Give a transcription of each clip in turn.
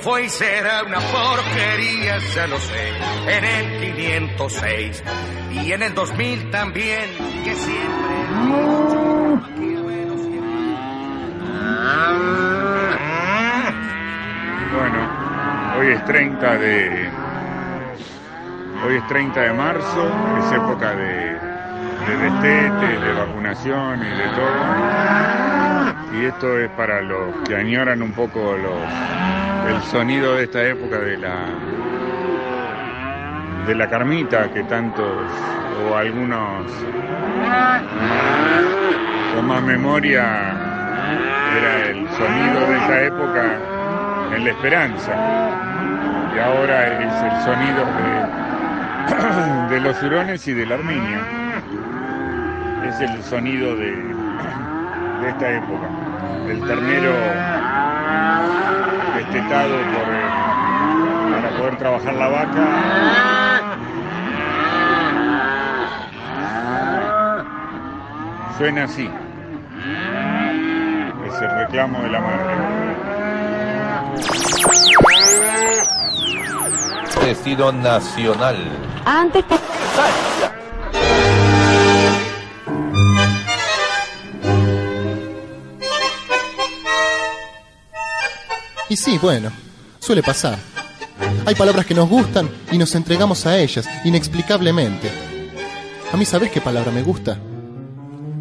fue y será una porquería, ya lo sé, en el 506 y en el 2000 también, que siempre... Bueno, hoy es 30 de. Hoy es 30 de marzo, es época de, de destetes, de vacunación y de todo. Y esto es para los que añoran un poco el sonido de esta época de la de la carmita que tantos o algunos con más memoria era el sonido de esa época en la esperanza. Y ahora es el sonido de, de los hurones y del armenio. Es el sonido de esta época. El ternero destetado por, eh, para poder trabajar la vaca. Suena así. Es el reclamo de la madre. Destino nacional. Antes te... sí, bueno, suele pasar. Hay palabras que nos gustan y nos entregamos a ellas inexplicablemente. A mí, ¿sabes qué palabra me gusta?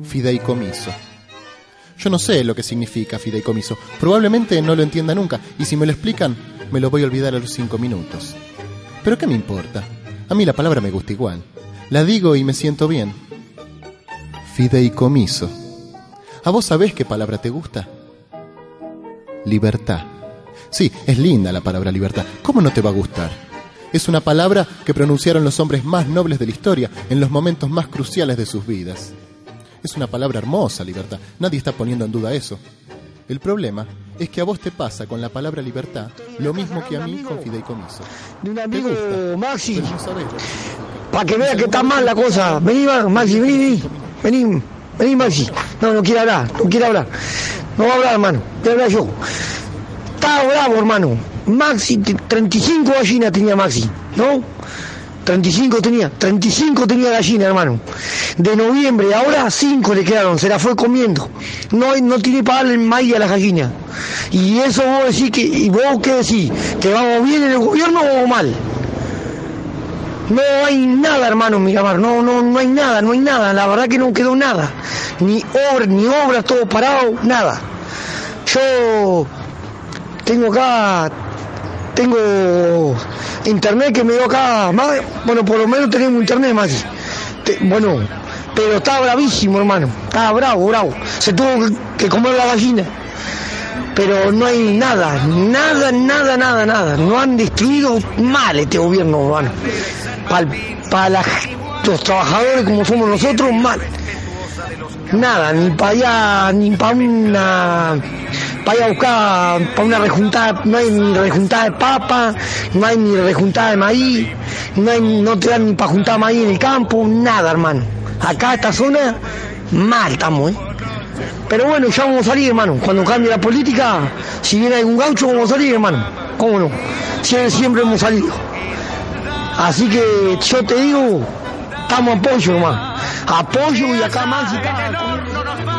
Fideicomiso. Yo no sé lo que significa fideicomiso. Probablemente no lo entienda nunca y si me lo explican, me lo voy a olvidar a los cinco minutos. Pero ¿qué me importa? A mí la palabra me gusta igual. La digo y me siento bien. Fideicomiso. ¿A vos sabés qué palabra te gusta? Libertad. Sí, es linda la palabra libertad. ¿Cómo no te va a gustar? Es una palabra que pronunciaron los hombres más nobles de la historia en los momentos más cruciales de sus vidas. Es una palabra hermosa, libertad. Nadie está poniendo en duda eso. El problema es que a vos te pasa con la palabra libertad lo mismo que a mí con fideicomiso. de un amigo gusta, Maxi, no para que vea que está mal la cosa. Vení, Ma- Maxi, vení, vení, vení, vení, Maxi. No, no quiere hablar, no quiere hablar. No va a hablar, hermano, a hablar yo. Está bravo, hermano. Maxi, t- 35 gallinas tenía Maxi, ¿no? 35 tenía, 35 tenía gallina, hermano. De noviembre, ahora 5 le quedaron, se la fue comiendo. No, no tiene para darle maíz a las gallinas. Y eso vos decís que, y vos qué decís, que vamos bien en el gobierno o mal. No hay nada, hermano Miramar, no, no, no hay nada, no hay nada, la verdad que no quedó nada. Ni obras, ni obras, todo parado, nada. Yo tengo acá, tengo internet que me dio acá, más, bueno, por lo menos tenemos internet más. Bueno, pero está bravísimo, hermano, está bravo, bravo. Se tuvo que, comer la gallina. Pero no hay nada, nada, nada, nada, nada. No han destruido mal este gobierno, hermano. Para los trabajadores como somos nosotros, mal. Nada, ni para allá, ni para una. Para ir a buscar, para una rejuntada, no hay ni rejuntada de papa, no hay ni rejuntada de maíz, no, hay, no te dan ni para juntar maíz en el campo, nada, hermano. Acá, esta zona, mal estamos, ¿eh? Pero bueno, ya vamos a salir, hermano. Cuando cambie la política, si viene algún gaucho, vamos a salir, hermano. ¿Cómo no? Siempre, siempre hemos salido. Así que yo te digo, estamos apoyo, hermano. Apoyo y acá más y acá.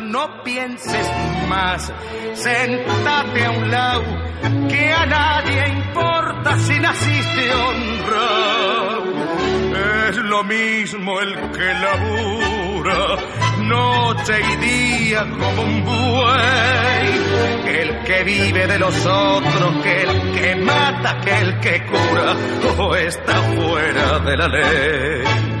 No pienses más. Sentate a un lado, que a nadie importa si naciste honrado. Es lo mismo el que labura noche y día como un buey. El que vive de los otros, que el que mata, que el que cura, o está fuera de la ley.